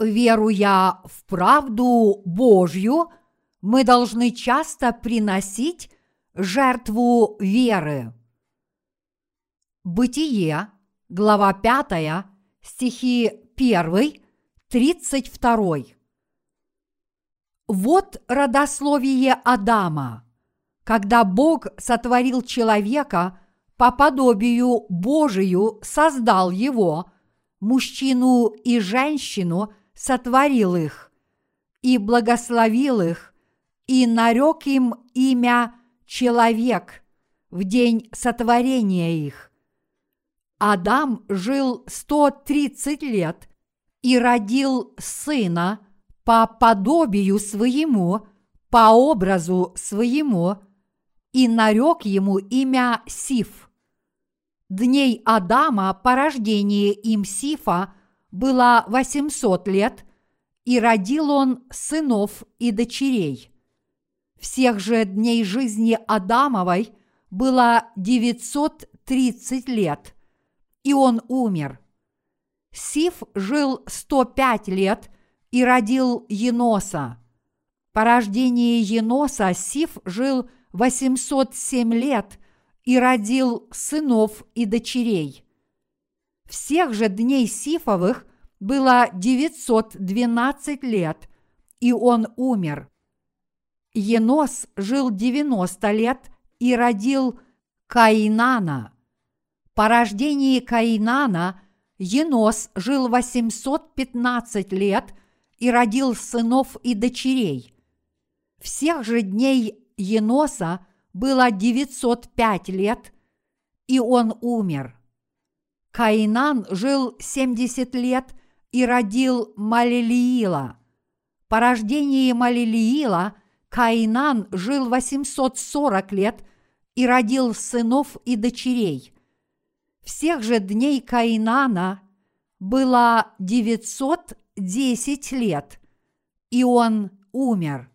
Веруя в правду Божью, мы должны часто приносить жертву веры. Бытие, глава 5, стихи 1, 32. Вот родословие Адама. Когда Бог сотворил человека, по подобию Божию создал его, мужчину и женщину сотворил их, и благословил их, и нарек им имя человек в день сотворения их. Адам жил 130 лет и родил сына по подобию своему, по образу своему, и нарек ему имя Сиф. Дней Адама по рождении им Сифа было 800 лет, и родил он сынов и дочерей. Всех же дней жизни Адамовой было 930 лет, и он умер. Сиф жил 105 лет и родил Еноса. По рождении Еноса Сиф жил 807 лет и родил сынов и дочерей. Всех же дней Сифовых было 912 лет, и он умер. Енос жил 90 лет и родил Каинана. По рождении Каинана Енос жил 815 лет и родил сынов и дочерей. Всех же дней Еноса было 905 лет, и он умер. Каинан жил 70 лет и родил Малилиила. По рождении Малилиила – Каинан жил 840 лет и родил сынов и дочерей. Всех же дней Каинана было 910 лет, и он умер.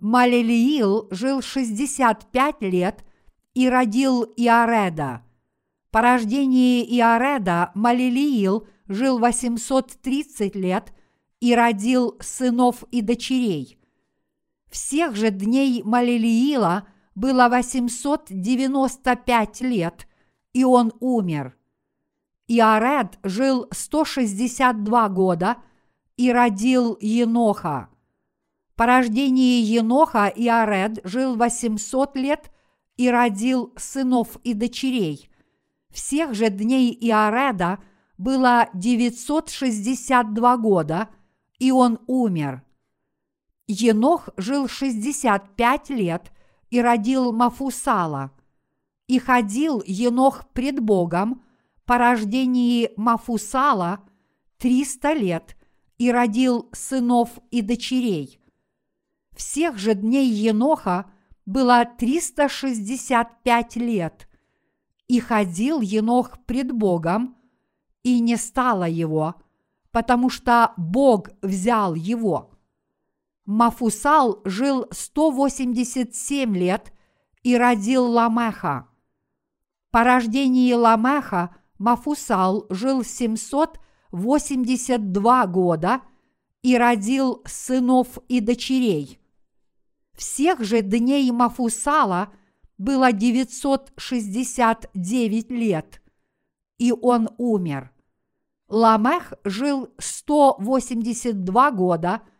Малилиил жил 65 лет и родил Иареда. По рождении Иареда Малилиил жил 830 лет и родил сынов и дочерей – всех же дней Малилиила было 895 лет, и он умер. Иаред жил 162 года и родил Еноха. По рождении Еноха Иаред жил 800 лет и родил сынов и дочерей. Всех же дней Иареда было 962 года, и он умер. Енох жил 65 лет и родил Мафусала. И ходил Енох пред Богом по рождении Мафусала 300 лет и родил сынов и дочерей. Всех же дней Еноха было 365 лет, и ходил Енох пред Богом, и не стало его, потому что Бог взял его – Мафусал жил 187 лет и родил Ламеха. По рождении Ламеха Мафусал жил 782 года и родил сынов и дочерей. Всех же дней Мафусала было 969 лет, и он умер. Ламех жил 182 года –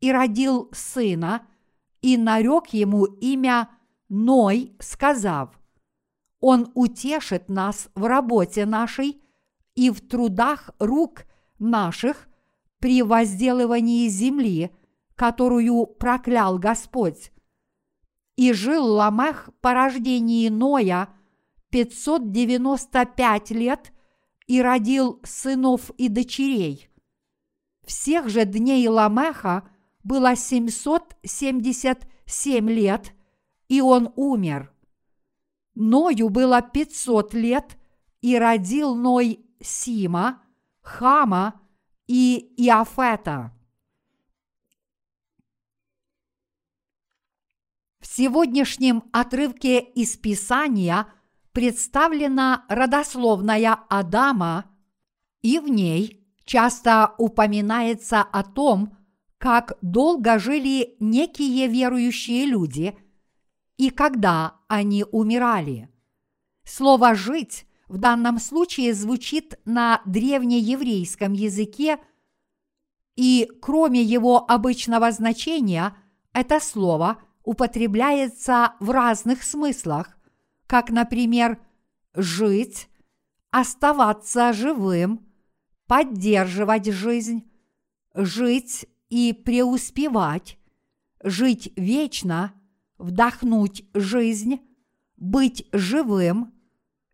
и родил сына, и нарек ему имя Ной, сказав, «Он утешит нас в работе нашей и в трудах рук наших при возделывании земли, которую проклял Господь». И жил Ламех по рождении Ноя 595 лет и родил сынов и дочерей. Всех же дней Ламеха – было 777 лет, и он умер. Ною было 500 лет, и родил Ной Сима, Хама и Иафета. В сегодняшнем отрывке из Писания представлена родословная Адама, и в ней часто упоминается о том, как долго жили некие верующие люди и когда они умирали. Слово «жить» в данном случае звучит на древнееврейском языке, и кроме его обычного значения, это слово употребляется в разных смыслах, как, например, «жить», «оставаться живым», «поддерживать жизнь», «жить и преуспевать», «жить вечно», «вдохнуть жизнь», «быть живым»,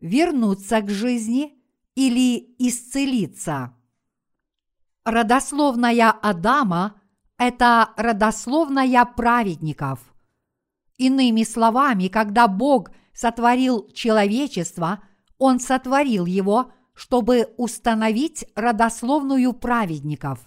вернуться к жизни или исцелиться. Родословная Адама – это родословная праведников. Иными словами, когда Бог сотворил человечество, Он сотворил его, чтобы установить родословную праведников.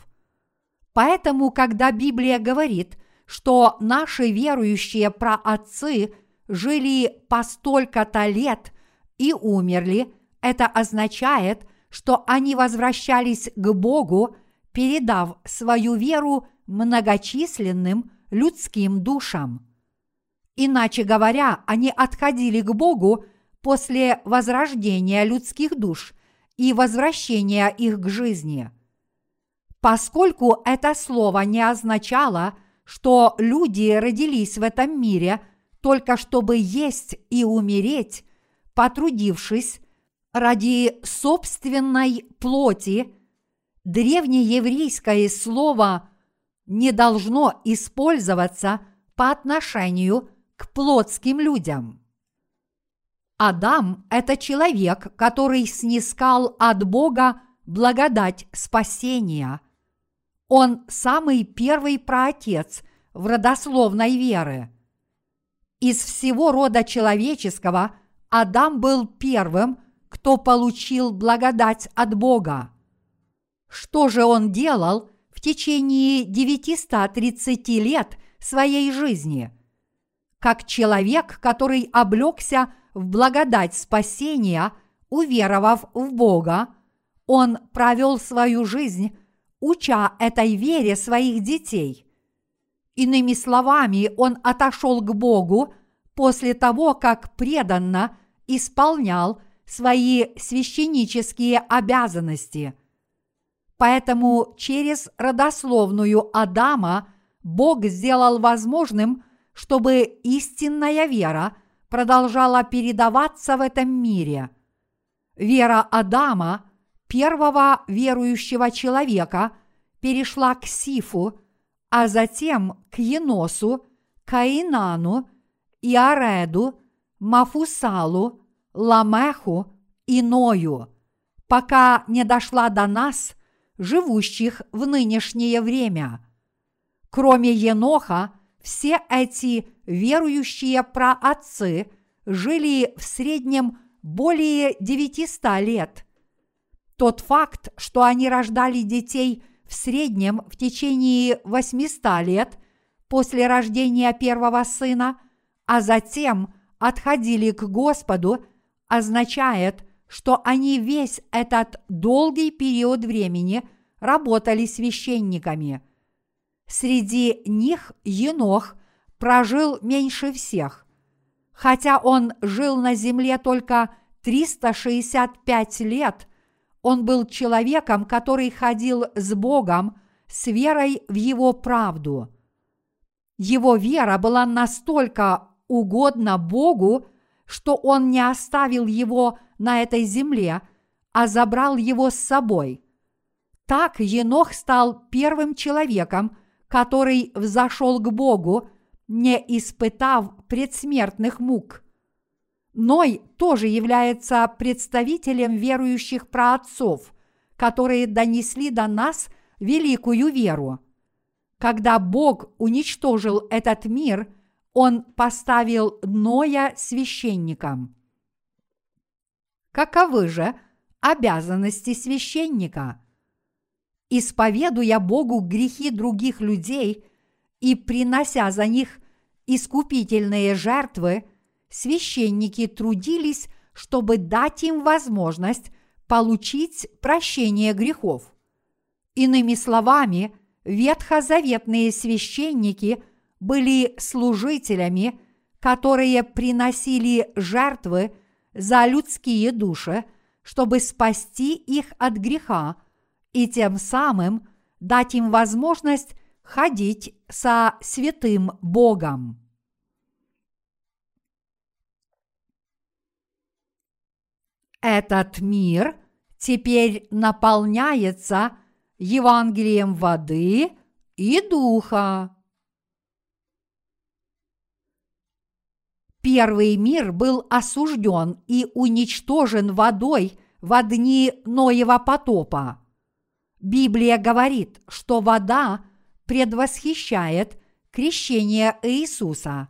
Поэтому, когда Библия говорит, что наши верующие праотцы жили по столько-то лет и умерли, это означает, что они возвращались к Богу, передав свою веру многочисленным людским душам. Иначе говоря, они отходили к Богу после возрождения людских душ и возвращения их к жизни. Поскольку это слово не означало, что люди родились в этом мире только чтобы есть и умереть, потрудившись ради собственной плоти, древнееврейское слово не должно использоваться по отношению к плотским людям. Адам – это человек, который снискал от Бога благодать спасения. Он самый первый праотец в родословной веры. Из всего рода человеческого – Адам был первым, кто получил благодать от Бога. Что же он делал в течение 930 лет своей жизни? Как человек, который облегся в благодать спасения, уверовав в Бога, он провел свою жизнь, уча этой вере своих детей. Иными словами, он отошел к Богу после того, как преданно – исполнял свои священнические обязанности. Поэтому через родословную Адама Бог сделал возможным, чтобы истинная вера продолжала передаваться в этом мире. Вера Адама, первого верующего человека, перешла к Сифу, а затем к Еносу, Каинану, Иареду – Мафусалу, Ламеху и Ною, пока не дошла до нас, живущих в нынешнее время. Кроме Еноха, все эти верующие праотцы жили в среднем более 900 лет. Тот факт, что они рождали детей в среднем в течение 800 лет после рождения первого сына, а затем – отходили к Господу, означает, что они весь этот долгий период времени работали священниками. Среди них Енох прожил меньше всех. Хотя он жил на земле только 365 лет, он был человеком, который ходил с Богом с верой в его правду. Его вера была настолько угодно Богу, что Он не оставил его на этой земле, а забрал его с собой. Так Енох стал первым человеком, который взошел к Богу, не испытав предсмертных мук. Ной тоже является представителем верующих праотцов, которые донесли до нас великую веру. Когда Бог уничтожил этот мир – он поставил Ноя священником. Каковы же обязанности священника? Исповедуя Богу грехи других людей и принося за них искупительные жертвы, священники трудились, чтобы дать им возможность получить прощение грехов. Иными словами, ветхозаветные священники были служителями, которые приносили жертвы за людские души, чтобы спасти их от греха и тем самым дать им возможность ходить со святым Богом. Этот мир теперь наполняется Евангелием воды и духа. Первый мир был осужден и уничтожен водой в дни Ноева потопа. Библия говорит, что вода предвосхищает крещение Иисуса.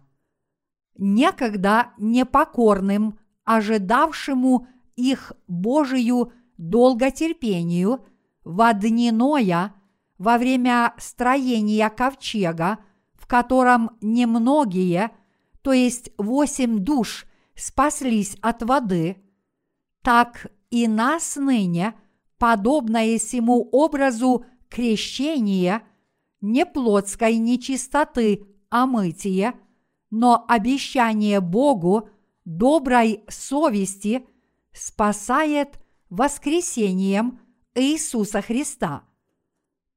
Некогда непокорным, ожидавшему их Божию долготерпению в дни Ноя во время строения ковчега, в котором немногие, то есть восемь душ, спаслись от воды, так и нас ныне, подобное сему образу крещения, не плотской нечистоты, мытие, но обещание Богу доброй совести – спасает воскресением Иисуса Христа.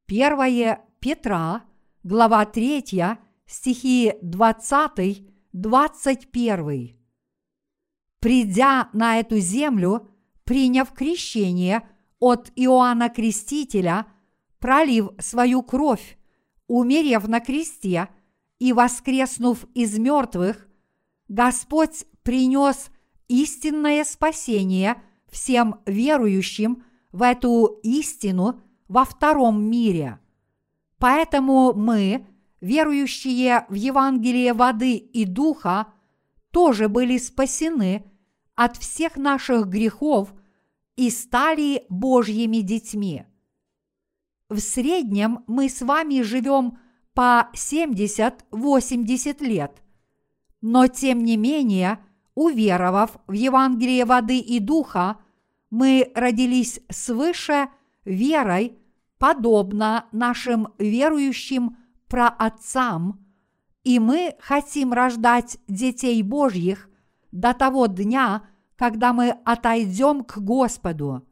1 Петра, глава 3, стихи 20-21. Придя на эту землю, приняв крещение от Иоанна Крестителя, пролив свою кровь, умерев на кресте и воскреснув из мертвых, Господь принес истинное спасение всем верующим в эту истину во втором мире. Поэтому мы, верующие в Евангелие воды и духа, тоже были спасены от всех наших грехов и стали Божьими детьми. В среднем мы с вами живем по 70-80 лет, но тем не менее – уверовав в Евангелие воды и духа, мы родились свыше верой, подобно нашим верующим праотцам, и мы хотим рождать детей Божьих до того дня, когда мы отойдем к Господу.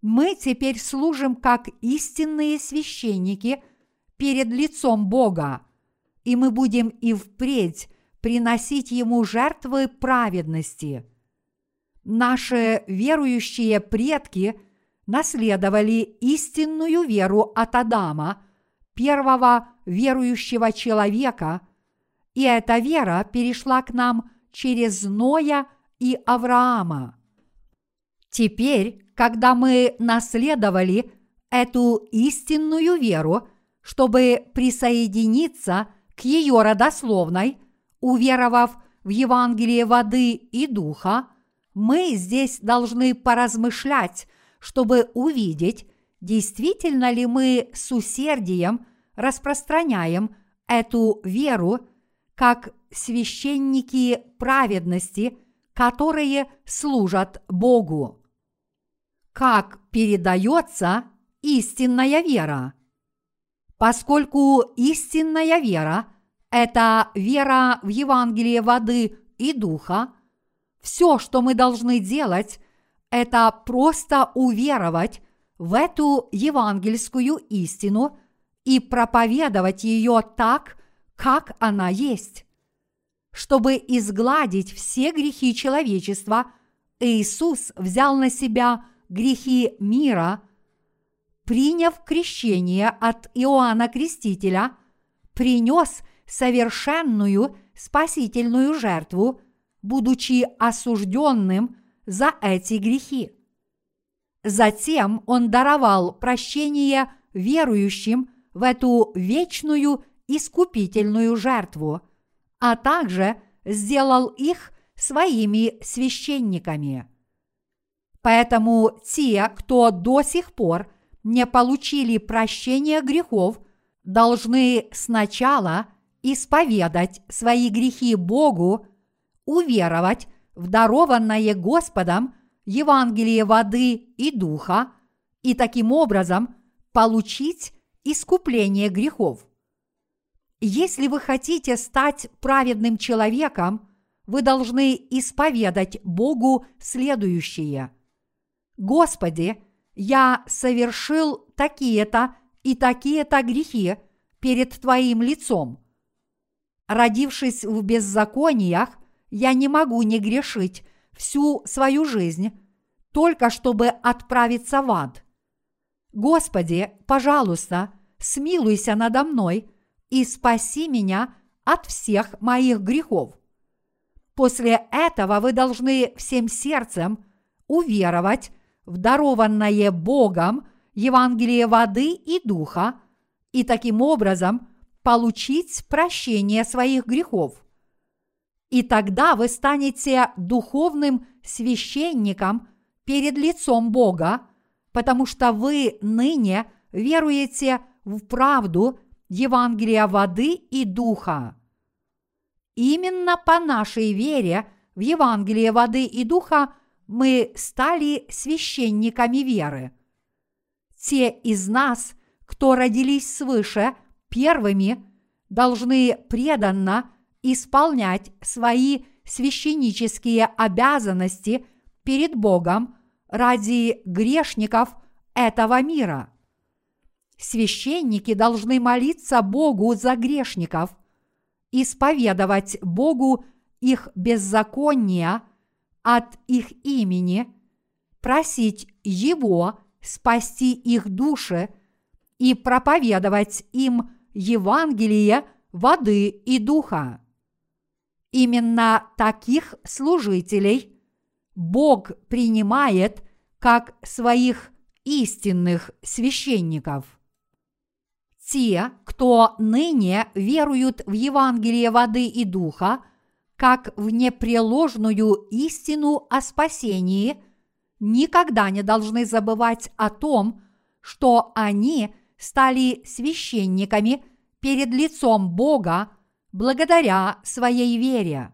Мы теперь служим как истинные священники перед лицом Бога, и мы будем и впредь приносить Ему жертвы праведности. Наши верующие предки наследовали истинную веру от Адама, первого верующего человека, и эта вера перешла к нам через Ноя и Авраама. Теперь, когда мы наследовали эту истинную веру, чтобы присоединиться к ее родословной – уверовав в Евангелие воды и духа, мы здесь должны поразмышлять, чтобы увидеть, действительно ли мы с усердием распространяем эту веру как священники праведности, которые служат Богу. Как передается истинная вера? Поскольку истинная вера – это вера в Евангелие воды и духа, все, что мы должны делать, это просто уверовать в эту евангельскую истину и проповедовать ее так, как она есть. Чтобы изгладить все грехи человечества, Иисус взял на себя грехи мира, приняв крещение от Иоанна Крестителя, принес – совершенную спасительную жертву, будучи осужденным за эти грехи. Затем он даровал прощение верующим в эту вечную искупительную жертву, а также сделал их своими священниками. Поэтому те, кто до сих пор не получили прощения грехов, должны сначала – исповедать свои грехи Богу, уверовать в дарованное Господом Евангелие воды и духа и таким образом получить искупление грехов. Если вы хотите стать праведным человеком, вы должны исповедать Богу следующее. Господи, я совершил такие-то и такие-то грехи перед Твоим лицом. Родившись в беззакониях, я не могу не грешить всю свою жизнь, только чтобы отправиться в ад. Господи, пожалуйста, смилуйся надо мной и спаси меня от всех моих грехов. После этого вы должны всем сердцем уверовать в дарованное Богом Евангелие воды и духа и таким образом получить прощение своих грехов. И тогда вы станете духовным священником перед лицом Бога, потому что вы ныне веруете в правду Евангелия воды и духа. Именно по нашей вере в Евангелие воды и духа мы стали священниками веры. Те из нас, кто родились свыше первыми, должны преданно исполнять свои священнические обязанности перед Богом ради грешников этого мира. Священники должны молиться Богу за грешников, исповедовать Богу их беззакония от их имени, просить Его спасти их души и проповедовать им Евангелие воды и духа. Именно таких служителей Бог принимает как своих истинных священников. Те, кто ныне веруют в Евангелие воды и духа, как в непреложную истину о спасении, никогда не должны забывать о том, что они стали священниками перед лицом Бога благодаря своей вере.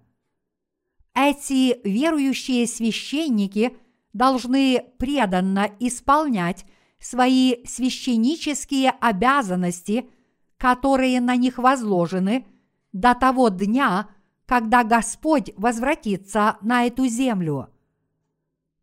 Эти верующие священники должны преданно исполнять свои священнические обязанности, которые на них возложены, до того дня, когда Господь возвратится на эту землю.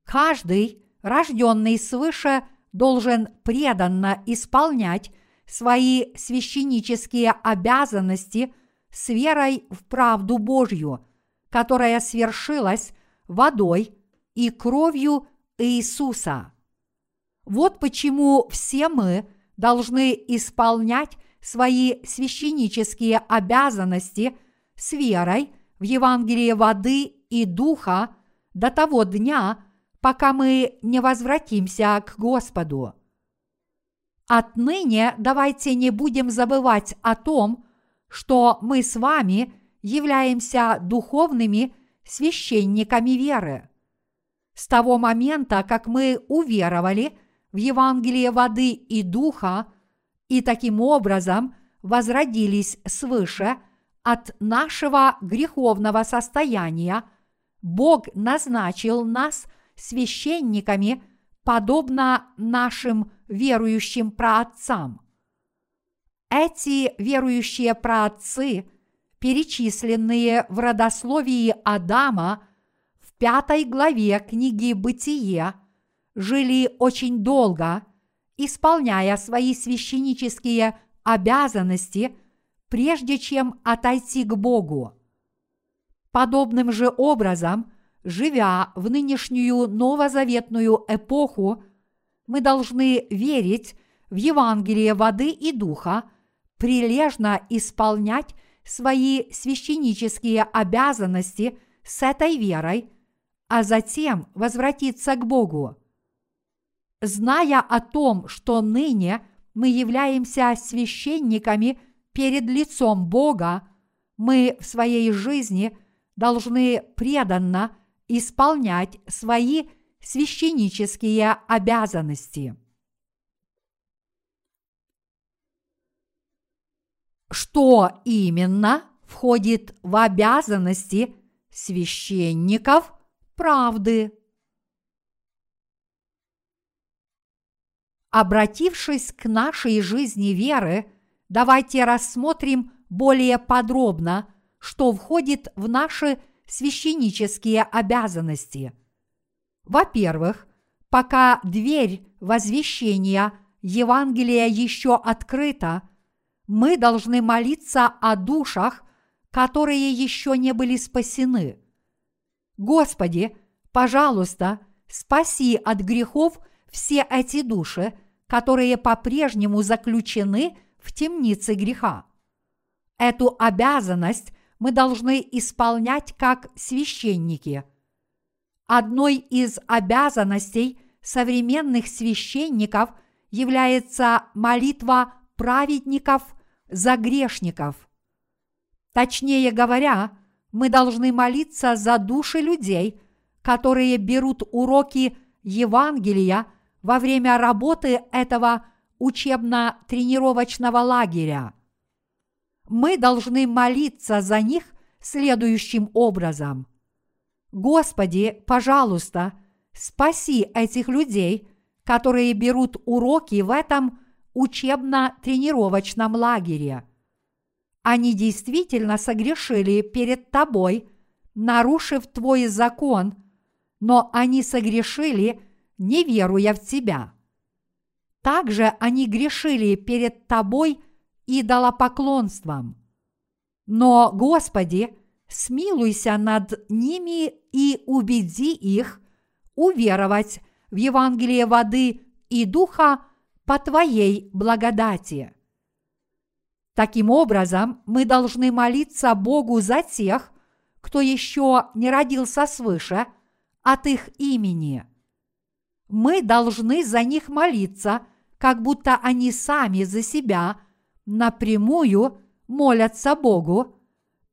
Каждый, рожденный свыше, должен преданно исполнять свои священнические обязанности с верой в правду Божью, которая свершилась водой и кровью Иисуса. Вот почему все мы должны исполнять свои священнические обязанности с верой в Евангелие воды и духа до того дня, пока мы не возвратимся к Господу. Отныне давайте не будем забывать о том, что мы с вами являемся духовными священниками веры. С того момента, как мы уверовали в Евангелие воды и духа, и таким образом возродились свыше от нашего греховного состояния, Бог назначил нас священниками, подобно нашим верующим праотцам. Эти верующие праотцы, перечисленные в родословии Адама в пятой главе книги «Бытие», жили очень долго, исполняя свои священнические обязанности, прежде чем отойти к Богу. Подобным же образом, живя в нынешнюю новозаветную эпоху, мы должны верить в Евангелие воды и духа, прилежно исполнять свои священнические обязанности с этой верой, а затем возвратиться к Богу. Зная о том, что ныне мы являемся священниками перед лицом Бога, мы в своей жизни должны преданно исполнять свои священнические обязанности. Что именно входит в обязанности священников правды? Обратившись к нашей жизни веры, давайте рассмотрим более подробно, что входит в наши священнические обязанности. Во-первых, пока дверь возвещения Евангелия еще открыта, мы должны молиться о душах, которые еще не были спасены. Господи, пожалуйста, спаси от грехов все эти души, которые по-прежнему заключены в темнице греха. Эту обязанность мы должны исполнять как священники. Одной из обязанностей современных священников является молитва праведников за грешников. Точнее говоря, мы должны молиться за души людей, которые берут уроки Евангелия во время работы этого учебно-тренировочного лагеря. Мы должны молиться за них следующим образом. Господи, пожалуйста, спаси этих людей, которые берут уроки в этом учебно-тренировочном лагере. Они действительно согрешили перед Тобой, нарушив Твой закон, но они согрешили, не веруя в Тебя. Также они грешили перед Тобой идолопоклонством. Но, Господи, смилуйся над ними и убеди их уверовать в Евангелие воды и духа по Твоей благодати. Таким образом, мы должны молиться Богу за тех, кто еще не родился свыше, от их имени. Мы должны за них молиться, как будто они сами за себя напрямую молятся Богу,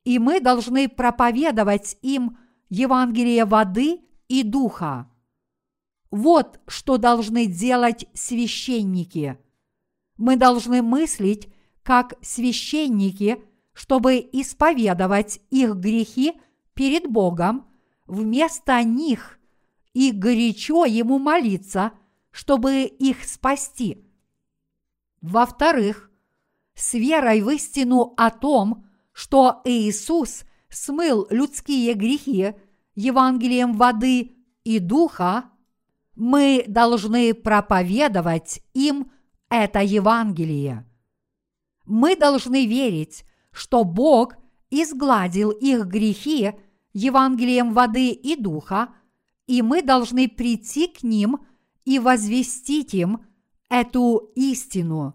и мы должны проповедовать им Евангелие воды и духа. Вот что должны делать священники. Мы должны мыслить как священники, чтобы исповедовать их грехи перед Богом вместо них и горячо Ему молиться, чтобы их спасти. Во-вторых, с верой в истину о том, что Иисус смыл людские грехи Евангелием воды и духа, мы должны проповедовать им это Евангелие. Мы должны верить, что Бог изгладил их грехи Евангелием воды и духа, и мы должны прийти к ним и возвестить им эту истину.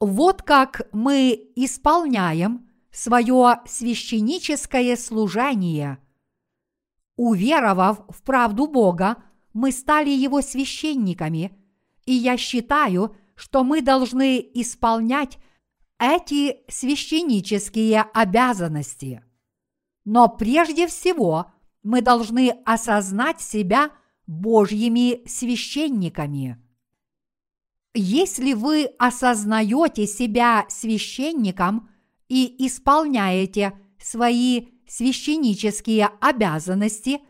Вот как мы исполняем свое священническое служение. Уверовав в правду Бога, мы стали Его священниками, и я считаю, что мы должны исполнять эти священнические обязанности. Но прежде всего мы должны осознать себя Божьими священниками. Если вы осознаете себя священником и исполняете свои священнические обязанности,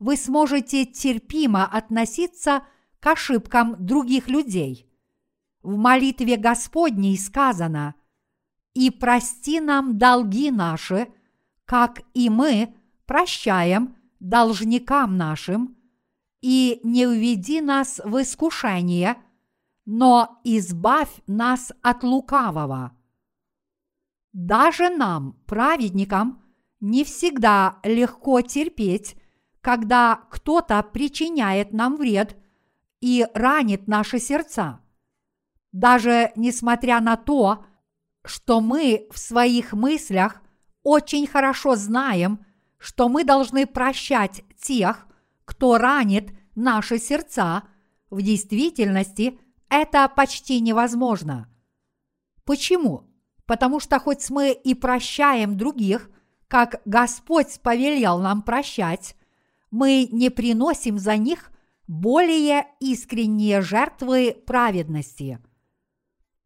вы сможете терпимо относиться к ошибкам других людей. В молитве Господней сказано «И прости нам долги наши, как и мы прощаем должникам нашим, и не уведи нас в искушение, но избавь нас от лукавого». Даже нам, праведникам, не всегда легко терпеть когда кто-то причиняет нам вред и ранит наши сердца. Даже несмотря на то, что мы в своих мыслях очень хорошо знаем, что мы должны прощать тех, кто ранит наши сердца, в действительности это почти невозможно. Почему? Потому что хоть мы и прощаем других, как Господь повелел нам прощать, мы не приносим за них более искренние жертвы праведности.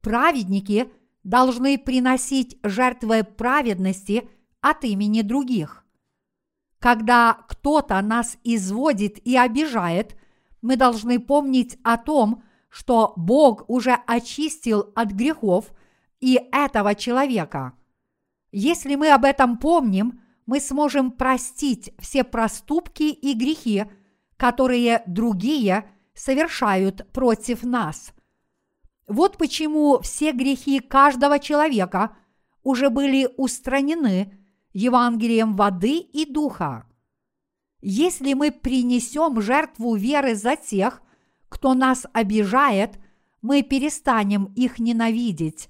Праведники должны приносить жертвы праведности от имени других. Когда кто-то нас изводит и обижает, мы должны помнить о том, что Бог уже очистил от грехов и этого человека. Если мы об этом помним, мы сможем простить все проступки и грехи, которые другие совершают против нас. Вот почему все грехи каждого человека уже были устранены Евангелием воды и духа. Если мы принесем жертву веры за тех, кто нас обижает, мы перестанем их ненавидеть,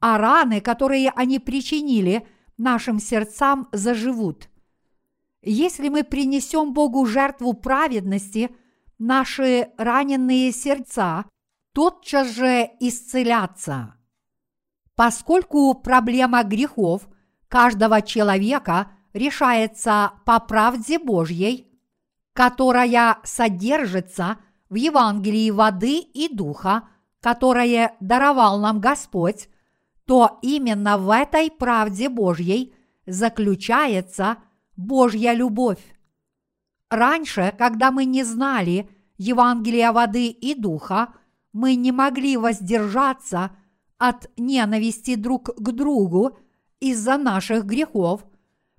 а раны, которые они причинили нашим сердцам, заживут. Если мы принесем Богу жертву праведности, наши раненые сердца тотчас же исцелятся. Поскольку проблема грехов каждого человека решается по правде Божьей, которая содержится в Евангелии воды и духа, которое даровал нам Господь, то именно в этой правде Божьей заключается Божья любовь. Раньше, когда мы не знали Евангелия воды и духа, мы не могли воздержаться от ненависти друг к другу из-за наших грехов,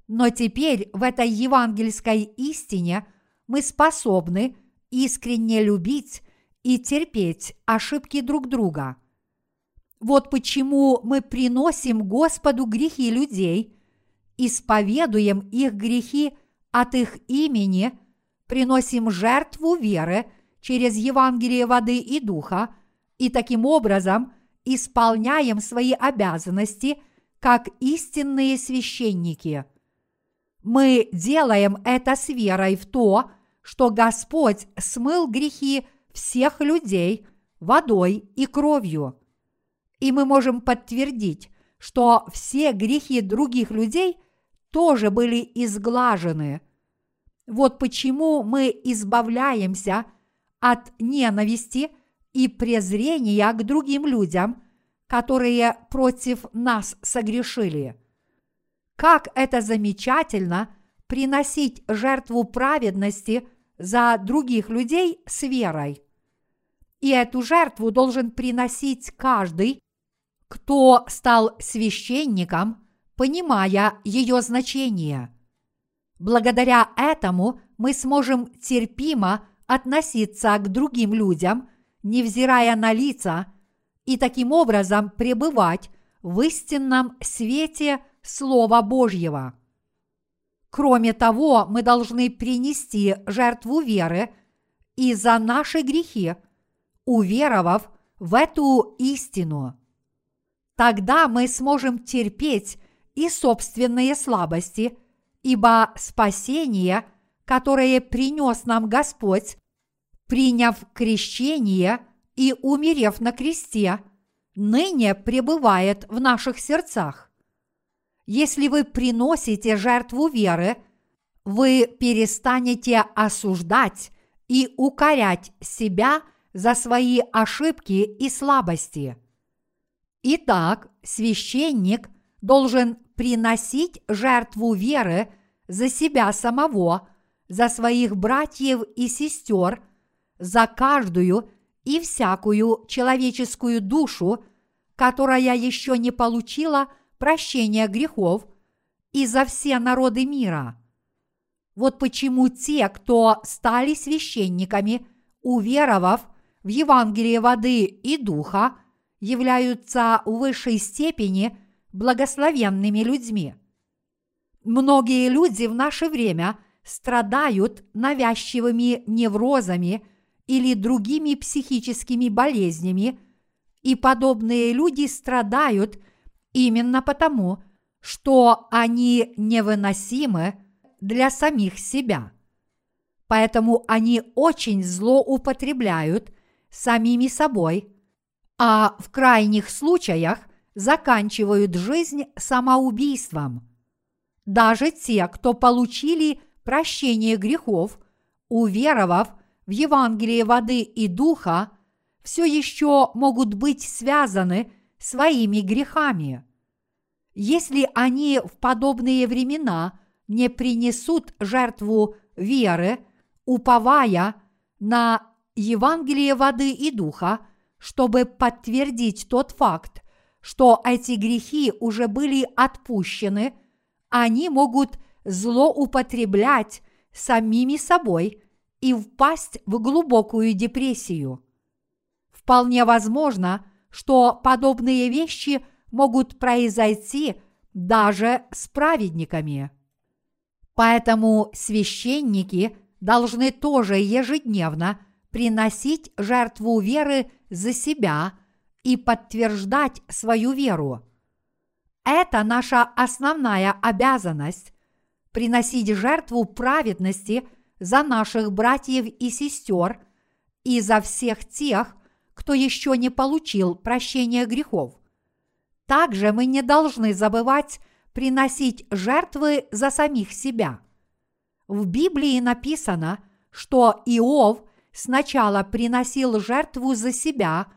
но теперь в этой евангельской истине мы способны искренне любить и терпеть ошибки друг друга. Вот почему мы приносим Господу грехи людей, исповедуем их грехи от их имени, приносим жертву веры через Евангелие воды и духа и таким образом исполняем свои обязанности как истинные священники. Мы делаем это с верой в то, что Господь смыл грехи всех людей водой и кровью. И мы можем подтвердить, что все грехи других людей тоже были изглажены. Вот почему мы избавляемся от ненависти и презрения к другим людям, которые против нас согрешили. Как это замечательно приносить жертву праведности за других людей с верой. И эту жертву должен приносить каждый, кто стал священником, понимая ее значение. Благодаря этому мы сможем терпимо относиться к другим людям, невзирая на лица, и таким образом пребывать в истинном свете – Слова Божьего. Кроме того, мы должны принести жертву веры и за наши грехи, уверовав в эту истину. Тогда мы сможем терпеть и собственные слабости, ибо спасение, которое принес нам Господь, приняв крещение и умерев на кресте, ныне пребывает в наших сердцах. Если вы приносите жертву веры, вы перестанете осуждать и укорять себя за свои ошибки и слабости. Итак, священник должен приносить жертву веры за себя самого, за своих братьев и сестер, за каждую и всякую человеческую душу, которая еще не получила – прощения грехов и за все народы мира. Вот почему те, кто стали священниками, уверовав в Евангелие воды и духа, являются в высшей степени благословенными людьми. Многие люди в наше время страдают навязчивыми неврозами или другими психическими болезнями, и подобные люди страдают – именно потому, что они невыносимы для самих себя. Поэтому они очень злоупотребляют самими собой, а в крайних случаях заканчивают жизнь самоубийством. Даже те, кто получили прощение грехов, уверовав в Евангелие воды и духа, все еще могут быть связаны своими грехами. Если они в подобные времена не принесут жертву веры, уповая на Евангелие воды и духа, чтобы подтвердить тот факт, что эти грехи уже были отпущены, они могут злоупотреблять самими собой и впасть в глубокую депрессию. Вполне возможно, что подобные вещи могут произойти даже с праведниками. Поэтому священники должны тоже ежедневно приносить жертву веры за себя и подтверждать свою веру. Это наша основная обязанность – приносить жертву праведности за наших братьев и сестер и за всех тех, кто еще не получил прощения грехов. Также мы не должны забывать приносить жертвы за самих себя. В Библии написано, что Иов сначала приносил жертву за себя,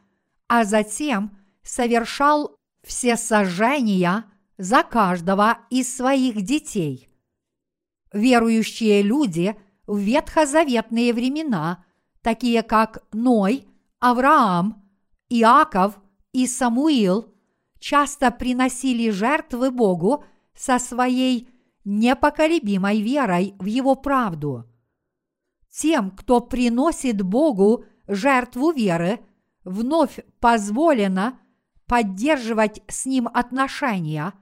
а затем совершал все сожжения за каждого из своих детей. Верующие люди в ветхозаветные времена, такие как Ной, Авраам, Иаков и Самуил, часто приносили жертвы Богу со своей непоколебимой верой в Его правду. Тем, кто приносит Богу жертву веры, вновь позволено поддерживать с Ним отношения,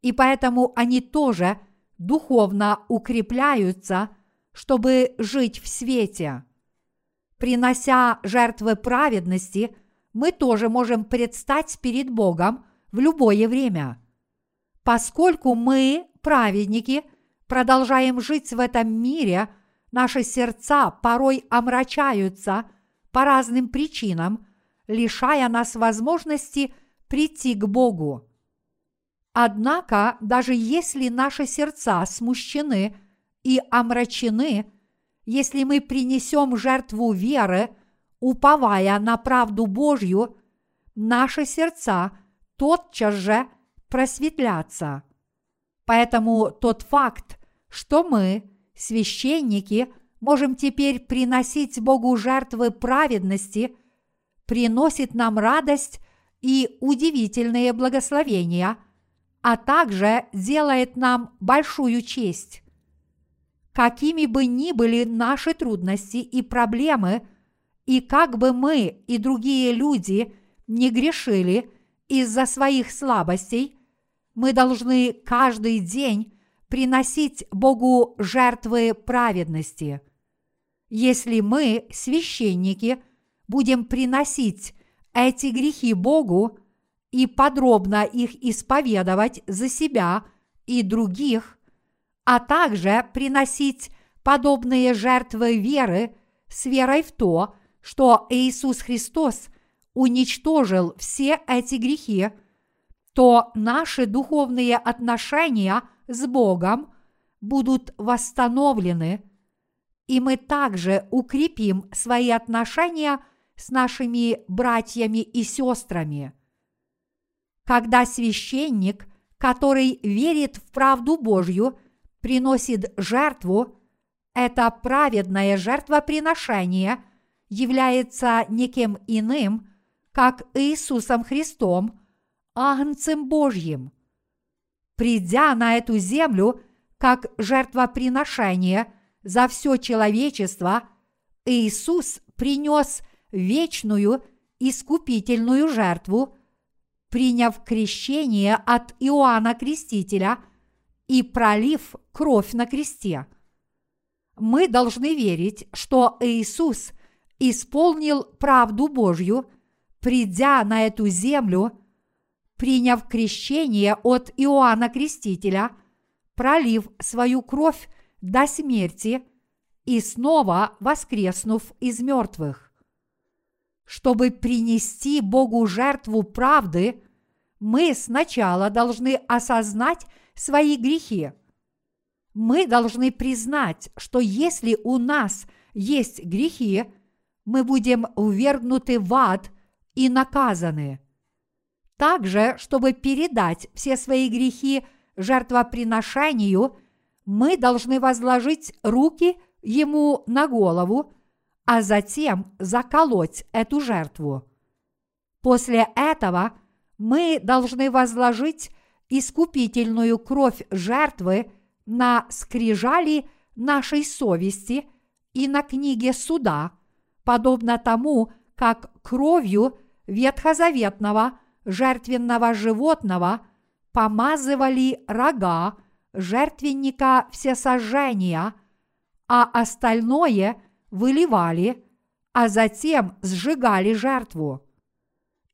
и поэтому они тоже духовно укрепляются, чтобы жить в свете. Принося жертвы праведности, мы тоже можем предстать перед Богом в любое время. Поскольку мы, праведники, продолжаем жить в этом мире, наши сердца порой омрачаются по разным причинам, лишая нас возможности прийти к Богу. Однако, даже если наши сердца смущены и омрачены, если мы принесем жертву веры, уповая на правду Божью, наши сердца – тотчас же просветлятся. Поэтому тот факт, что мы, священники, можем теперь приносить Богу жертвы праведности, приносит нам радость и удивительные благословения, а также делает нам большую честь. Какими бы ни были наши трудности и проблемы, и как бы мы и другие люди не грешили – из-за своих слабостей, мы должны каждый день приносить Богу жертвы праведности. Если мы, священники, будем приносить эти грехи Богу и подробно их исповедовать за себя и других, а также приносить подобные жертвы веры с верой в то, что Иисус Христос уничтожил все эти грехи, то наши духовные отношения с Богом будут восстановлены, и мы также укрепим свои отношения с нашими братьями и сестрами. Когда священник, который верит в правду Божью, приносит жертву, это праведное жертвоприношение является никем иным, как Иисусом Христом, Агнцем Божьим. Придя на эту землю как жертвоприношение за все человечество, Иисус принес вечную искупительную жертву, приняв крещение от Иоанна Крестителя и пролив кровь на кресте. Мы должны верить, что Иисус исполнил правду Божью – придя на эту землю, приняв крещение от Иоанна Крестителя, пролив свою кровь до смерти и снова воскреснув из мертвых. Чтобы принести Богу жертву правды, мы сначала должны осознать свои грехи. Мы должны признать, что если у нас есть грехи, мы будем увергнуты в ад и наказаны. Также, чтобы передать все свои грехи жертвоприношению, мы должны возложить руки ему на голову, а затем заколоть эту жертву. После этого мы должны возложить искупительную кровь жертвы на скрижали нашей совести и на книге суда, подобно тому, как кровью ветхозаветного жертвенного животного помазывали рога жертвенника всесожжения, а остальное выливали, а затем сжигали жертву.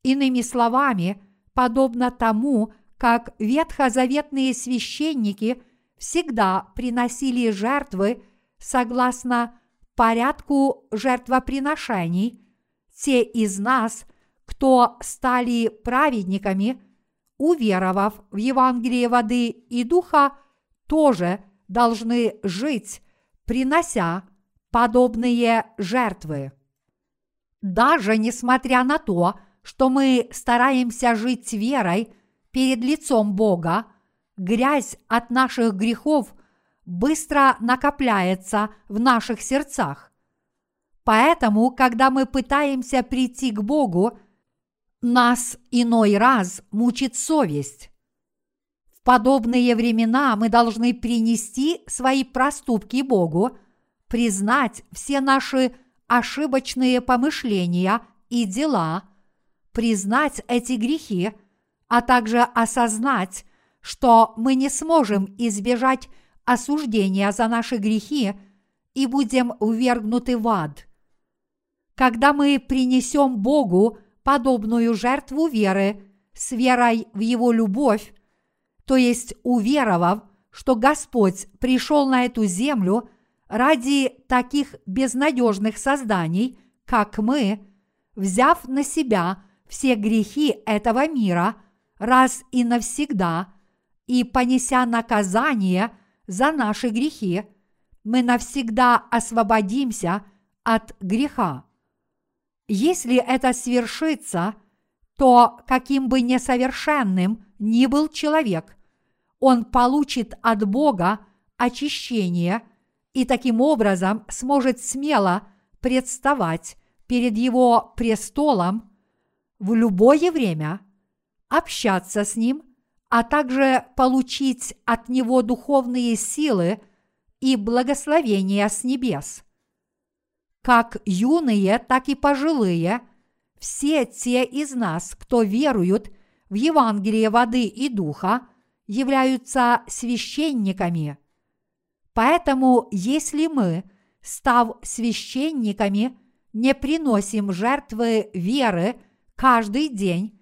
Иными словами, подобно тому, как ветхозаветные священники всегда приносили жертвы согласно порядку жертвоприношений, те из нас, кто стали праведниками, уверовав в Евангелие воды и духа, тоже должны жить, принося подобные жертвы. Даже несмотря на то, что мы стараемся жить верой перед лицом Бога, грязь от наших грехов быстро накопляется в наших сердцах. Поэтому, когда мы пытаемся прийти к Богу, нас иной раз мучит совесть. В подобные времена мы должны принести свои проступки Богу, признать все наши ошибочные помышления и дела, признать эти грехи, а также осознать, что мы не сможем избежать осуждения за наши грехи и будем увергнуты в ад. Когда мы принесем Богу подобную жертву веры с верой в Его любовь, то есть уверовав, что Господь пришел на эту землю ради таких безнадежных созданий, как мы, взяв на себя все грехи этого мира раз и навсегда и понеся наказание за наши грехи, мы навсегда освободимся от греха. Если это свершится, то каким бы несовершенным ни был человек, он получит от Бога очищение и таким образом сможет смело представать перед Его престолом в любое время, общаться с Ним, а также получить от Него духовные силы и благословения с небес – как юные, так и пожилые, все те из нас, кто веруют в Евангелие воды и духа, являются священниками. Поэтому, если мы, став священниками, не приносим жертвы веры каждый день,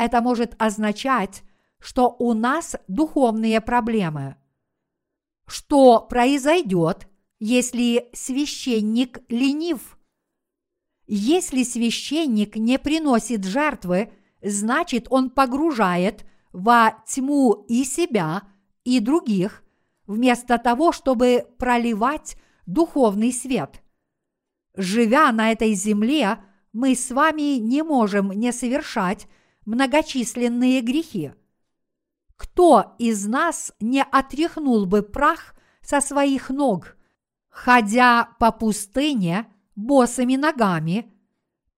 это может означать, что у нас духовные проблемы. Что произойдет, если священник ленив? Если священник не приносит жертвы, значит он погружает во тьму и себя, и других, вместо того, чтобы проливать духовный свет. Живя на этой земле, мы с вами не можем не совершать многочисленные грехи. Кто из нас не отряхнул бы прах со своих ног – ходя по пустыне босыми ногами,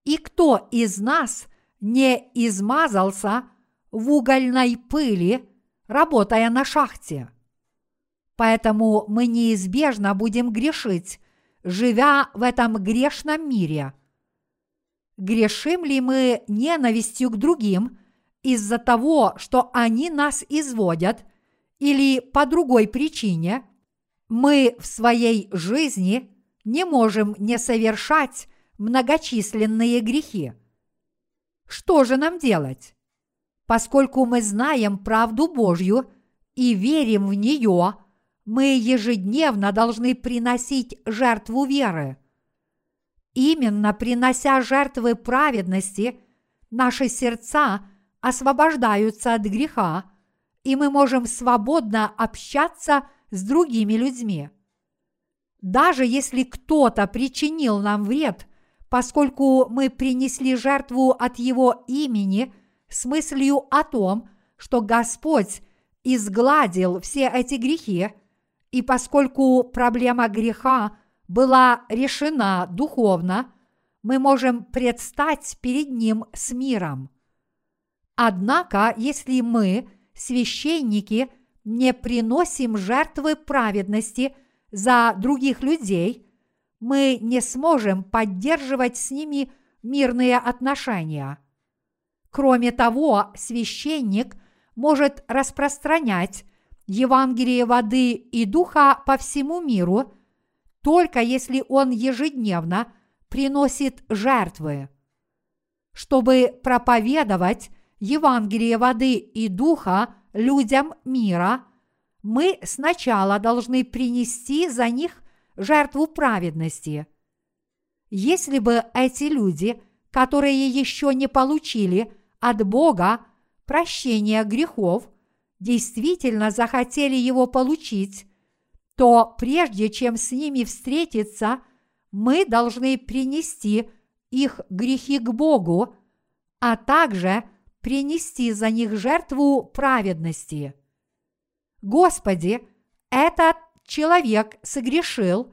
и кто из нас не измазался в угольной пыли, работая на шахте? Поэтому мы неизбежно будем грешить, живя в этом грешном мире. Грешим ли мы ненавистью к другим из-за того, что они нас изводят, или по другой причине – мы в своей жизни не можем не совершать многочисленные грехи. Что же нам делать? Поскольку мы знаем правду Божью и верим в нее, мы ежедневно должны приносить жертву веры. Именно принося жертвы праведности, наши сердца освобождаются от греха, и мы можем свободно общаться с другими людьми. Даже если кто-то причинил нам вред, поскольку мы принесли жертву от его имени с мыслью о том, что Господь изгладил все эти грехи, и поскольку проблема греха была решена духовно, мы можем предстать перед Ним с миром – Однако, если мы, священники, не приносим жертвы праведности за других людей, мы не сможем поддерживать с ними мирные отношения. Кроме того, священник может распространять Евангелие воды и духа по всему миру, только если он ежедневно приносит жертвы. Чтобы проповедовать Евангелие воды и духа людям мира, мы сначала должны принести за них жертву праведности. Если бы эти люди, которые еще не получили от Бога прощения грехов, действительно захотели его получить, то прежде чем с ними встретиться, мы должны принести их грехи к Богу, а также принести за них жертву праведности. Господи, этот человек согрешил,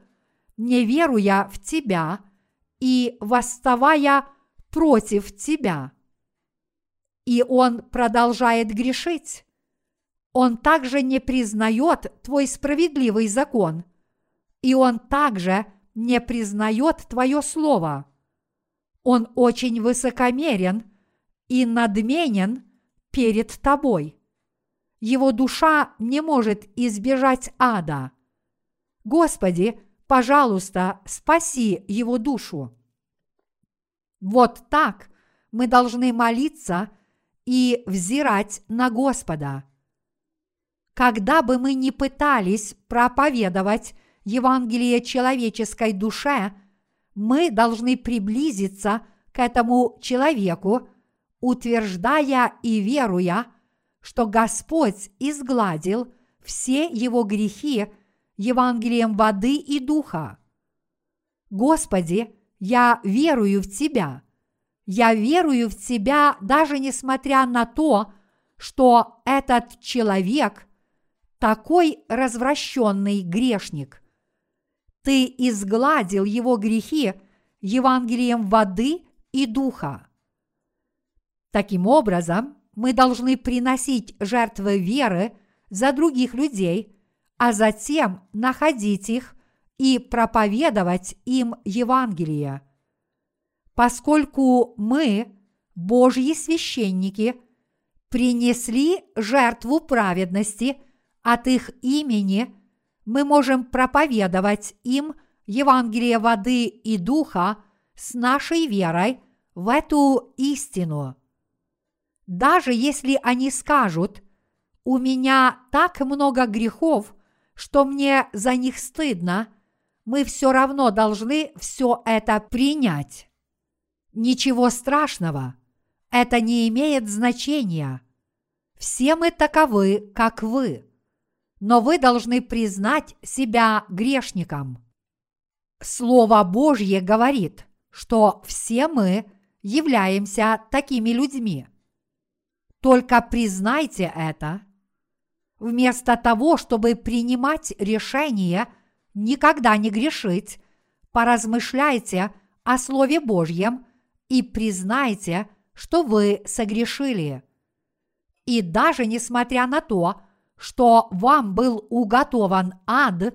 не веруя в Тебя и восставая против Тебя. И он продолжает грешить. Он также не признает Твой справедливый закон, и он также не признает Твое Слово. Он очень высокомерен и надменен перед Тобой. Его душа не может избежать ада. Господи, пожалуйста, спаси его душу. Вот так мы должны молиться и взирать на Господа. Когда бы мы ни пытались проповедовать Евангелие человеческой душе, мы должны приблизиться к этому человеку, утверждая и веруя, что Господь изгладил все его грехи Евангелием воды и духа. Господи, я верую в Тебя. Я верую в Тебя даже несмотря на то, что этот человек такой развращенный грешник. Ты изгладил его грехи Евангелием воды и духа. Таким образом, мы должны приносить жертвы веры за других людей, а затем находить их и проповедовать им Евангелие. Поскольку мы, Божьи священники, принесли жертву праведности от их имени, мы можем проповедовать им Евангелие воды и духа с нашей верой в эту истину даже если они скажут, у меня так много грехов, что мне за них стыдно, мы все равно должны все это принять. Ничего страшного, это не имеет значения. Все мы таковы, как вы, но вы должны признать себя грешником. Слово Божье говорит, что все мы являемся такими людьми – только признайте это. Вместо того, чтобы принимать решение никогда не грешить, поразмышляйте о Слове Божьем и признайте, что вы согрешили. И даже несмотря на то, что вам был уготован ад,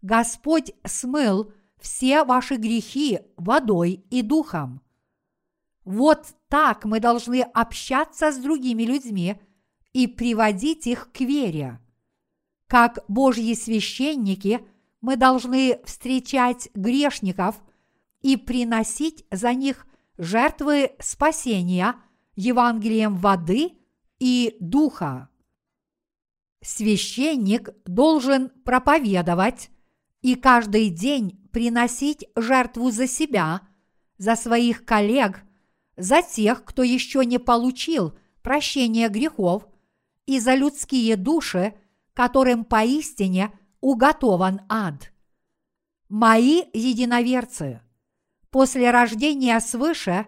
Господь смыл все ваши грехи водой и духом. Вот так мы должны общаться с другими людьми и приводить их к вере. Как Божьи священники мы должны встречать грешников и приносить за них жертвы спасения Евангелием воды и духа. Священник должен проповедовать и каждый день приносить жертву за себя, за своих коллег – за тех, кто еще не получил прощения грехов, и за людские души, которым поистине уготован ад. Мои единоверцы, после рождения свыше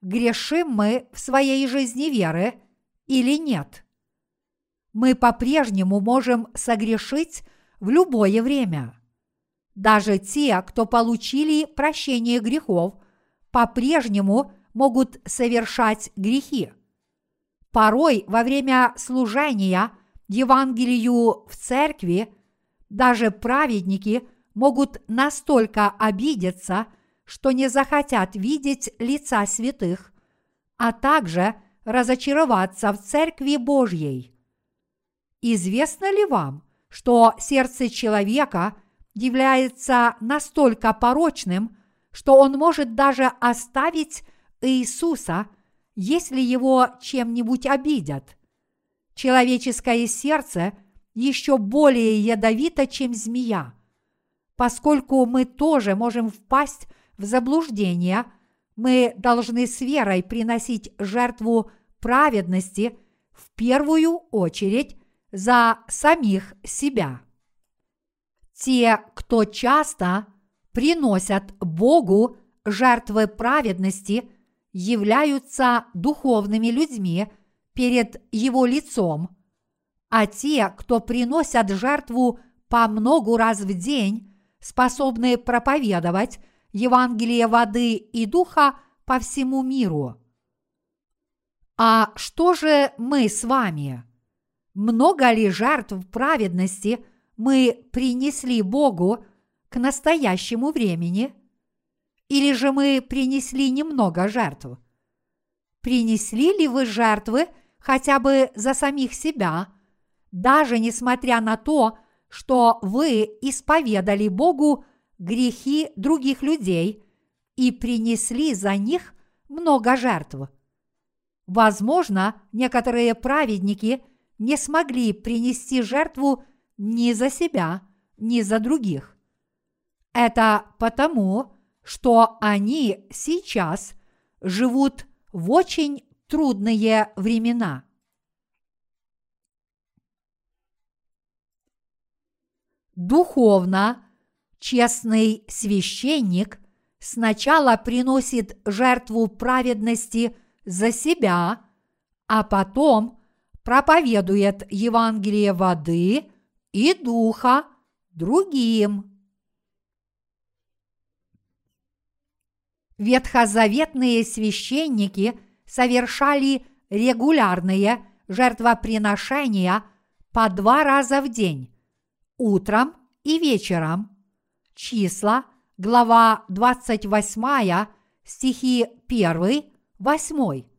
грешим мы в своей жизни веры или нет? Мы по-прежнему можем согрешить в любое время. Даже те, кто получили прощение грехов, по-прежнему могут совершать грехи. Порой во время служения Евангелию в церкви даже праведники могут настолько обидеться, что не захотят видеть лица святых, а также разочароваться в Церкви Божьей. Известно ли вам, что сердце человека является настолько порочным, что он может даже оставить Иисуса, если его чем-нибудь обидят? Человеческое сердце еще более ядовито, чем змея. Поскольку мы тоже можем впасть в заблуждение, мы должны с верой приносить жертву праведности в первую очередь за самих себя. Те, кто часто приносят Богу жертвы праведности, являются духовными людьми перед Его лицом, а те, кто приносят жертву по многу раз в день, способны проповедовать Евангелие воды и духа по всему миру. А что же мы с вами? Много ли жертв праведности мы принесли Богу к настоящему времени? Или же мы принесли немного жертв? Принесли ли вы жертвы хотя бы за самих себя, даже несмотря на то, что вы исповедали Богу грехи других людей и принесли за них много жертв. Возможно, некоторые праведники не смогли принести жертву ни за себя, ни за других. Это потому, что они сейчас живут в очень трудные времена. Духовно честный священник сначала приносит жертву праведности за себя, а потом проповедует Евангелие воды и духа другим. Ветхозаветные священники совершали регулярные жертвоприношения по два раза в день, утром и вечером – Числа, глава 28, стихи 1, 8.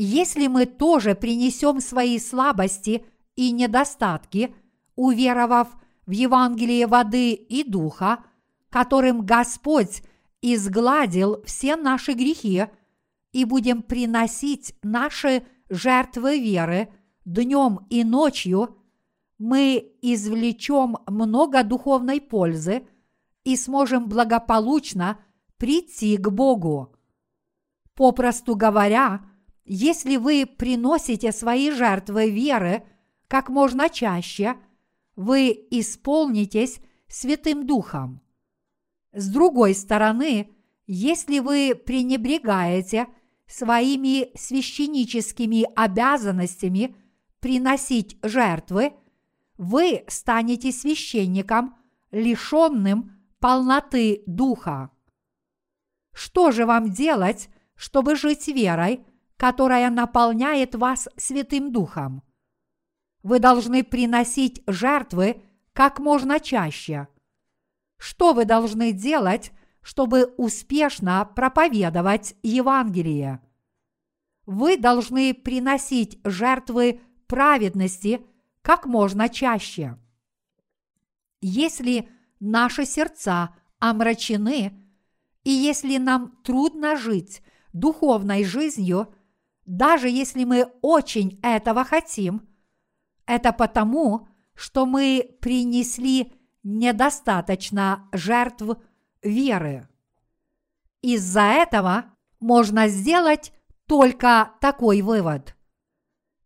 Если мы тоже принесем свои слабости и недостатки, уверовав в Евангелие воды и духа, которым Господь изгладил все наши грехи, и будем приносить наши жертвы веры днем и ночью, мы извлечем много духовной пользы и сможем благополучно прийти к Богу. Попросту говоря, если вы приносите свои жертвы веры как можно чаще, вы исполнитесь Святым Духом. С другой стороны, если вы пренебрегаете своими священническими обязанностями приносить жертвы – вы станете священником, лишенным полноты духа. Что же вам делать, чтобы жить верой, которая наполняет вас Святым Духом? Вы должны приносить жертвы как можно чаще. Что вы должны делать, чтобы успешно проповедовать Евангелие? Вы должны приносить жертвы праведности – как можно чаще. Если наши сердца омрачены, и если нам трудно жить духовной жизнью, даже если мы очень этого хотим, это потому, что мы принесли недостаточно жертв веры. Из-за этого можно сделать только такой вывод.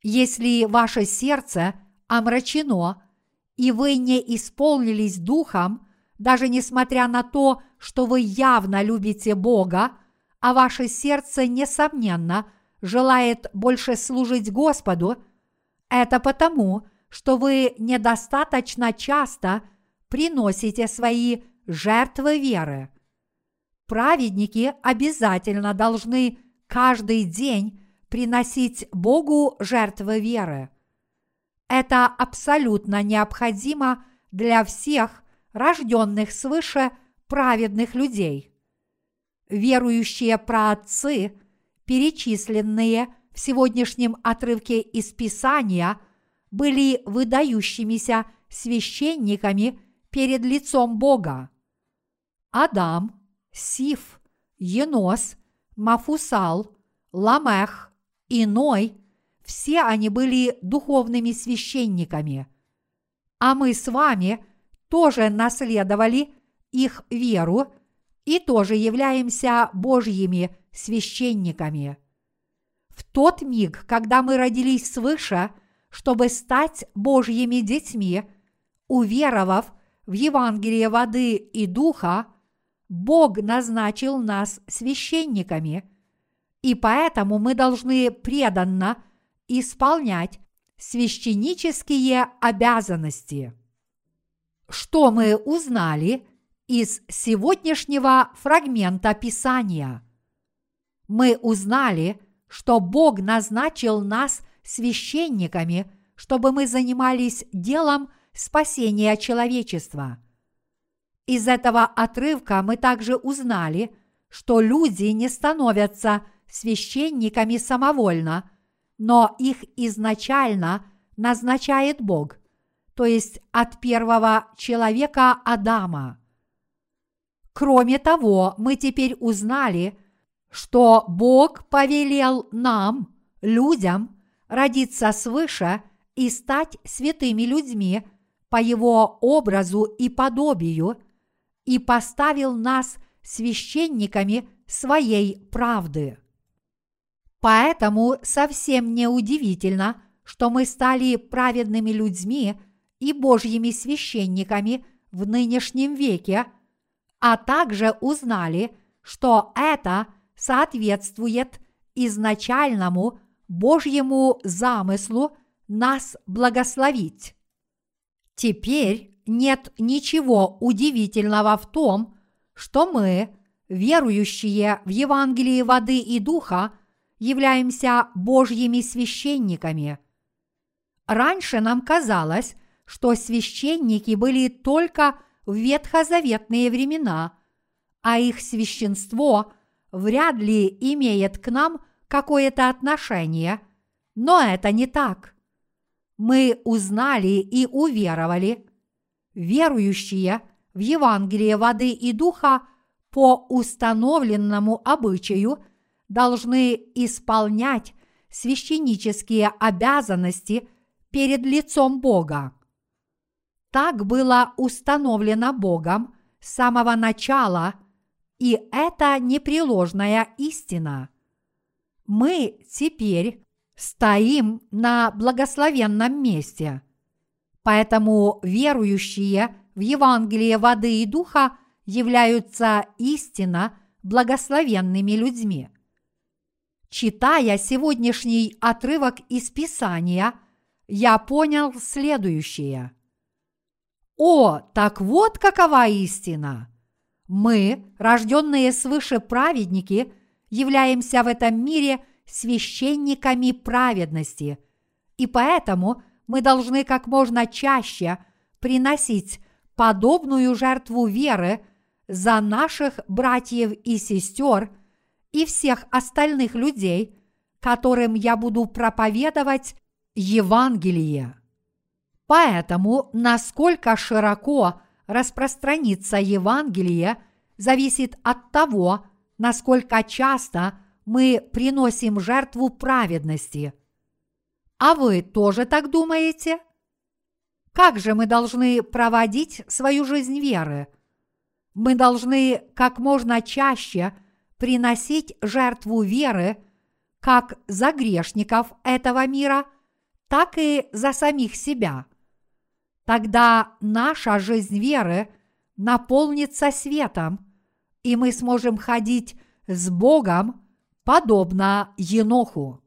Если ваше сердце омрачено, и вы не исполнились духом, даже несмотря на то, что вы явно любите Бога, а ваше сердце, несомненно, желает больше служить Господу, это потому, что вы недостаточно часто приносите свои жертвы веры. Праведники обязательно должны каждый день приносить Богу жертвы веры. Это абсолютно необходимо для всех рожденных свыше праведных людей. Верующие праотцы, перечисленные в сегодняшнем отрывке из Писания, были выдающимися священниками перед лицом Бога. Адам, Сиф, Енос, Мафусал, Ламех, Иной – все они были духовными священниками. А мы с вами тоже наследовали их веру и тоже являемся Божьими священниками. В тот миг, когда мы родились свыше, чтобы стать Божьими детьми, уверовав в Евангелие воды и духа, Бог назначил нас священниками, и поэтому мы должны преданно исполнять священнические обязанности. Что мы узнали из сегодняшнего фрагмента Писания? Мы узнали, что Бог назначил нас священниками, чтобы мы занимались делом спасения человечества – из этого отрывка мы также узнали, что люди не становятся священниками самовольно, но их изначально назначает Бог, то есть от первого человека Адама. Кроме того, мы теперь узнали, что Бог повелел нам, людям, родиться свыше и стать святыми людьми по Его образу и подобию – и поставил нас священниками своей правды. Поэтому совсем не удивительно, что мы стали праведными людьми и Божьими священниками в нынешнем веке, а также узнали, что это соответствует изначальному Божьему замыслу нас благословить. Теперь нет ничего удивительного в том, что мы, верующие в Евангелие воды и духа, являемся Божьими священниками. Раньше нам казалось, что священники были только в ветхозаветные времена, а их священство вряд ли имеет к нам какое-то отношение, но это не так. Мы узнали и уверовали – верующие в Евангелие воды и духа по установленному обычаю должны исполнять священнические обязанности перед лицом Бога. Так было установлено Богом с самого начала, и это непреложная истина. Мы теперь стоим на благословенном месте – Поэтому верующие в Евангелие воды и духа являются истинно благословенными людьми. Читая сегодняшний отрывок из Писания, я понял следующее. О, так вот какова истина! Мы, рожденные свыше праведники, являемся в этом мире священниками праведности, и поэтому – мы должны как можно чаще приносить подобную жертву веры за наших братьев и сестер и всех остальных людей, которым я буду проповедовать Евангелие. Поэтому, насколько широко распространится Евангелие, зависит от того, насколько часто мы приносим жертву праведности – а вы тоже так думаете? Как же мы должны проводить свою жизнь веры? Мы должны как можно чаще приносить жертву веры как за грешников этого мира, так и за самих себя. Тогда наша жизнь веры наполнится светом, и мы сможем ходить с Богом, подобно Еноху.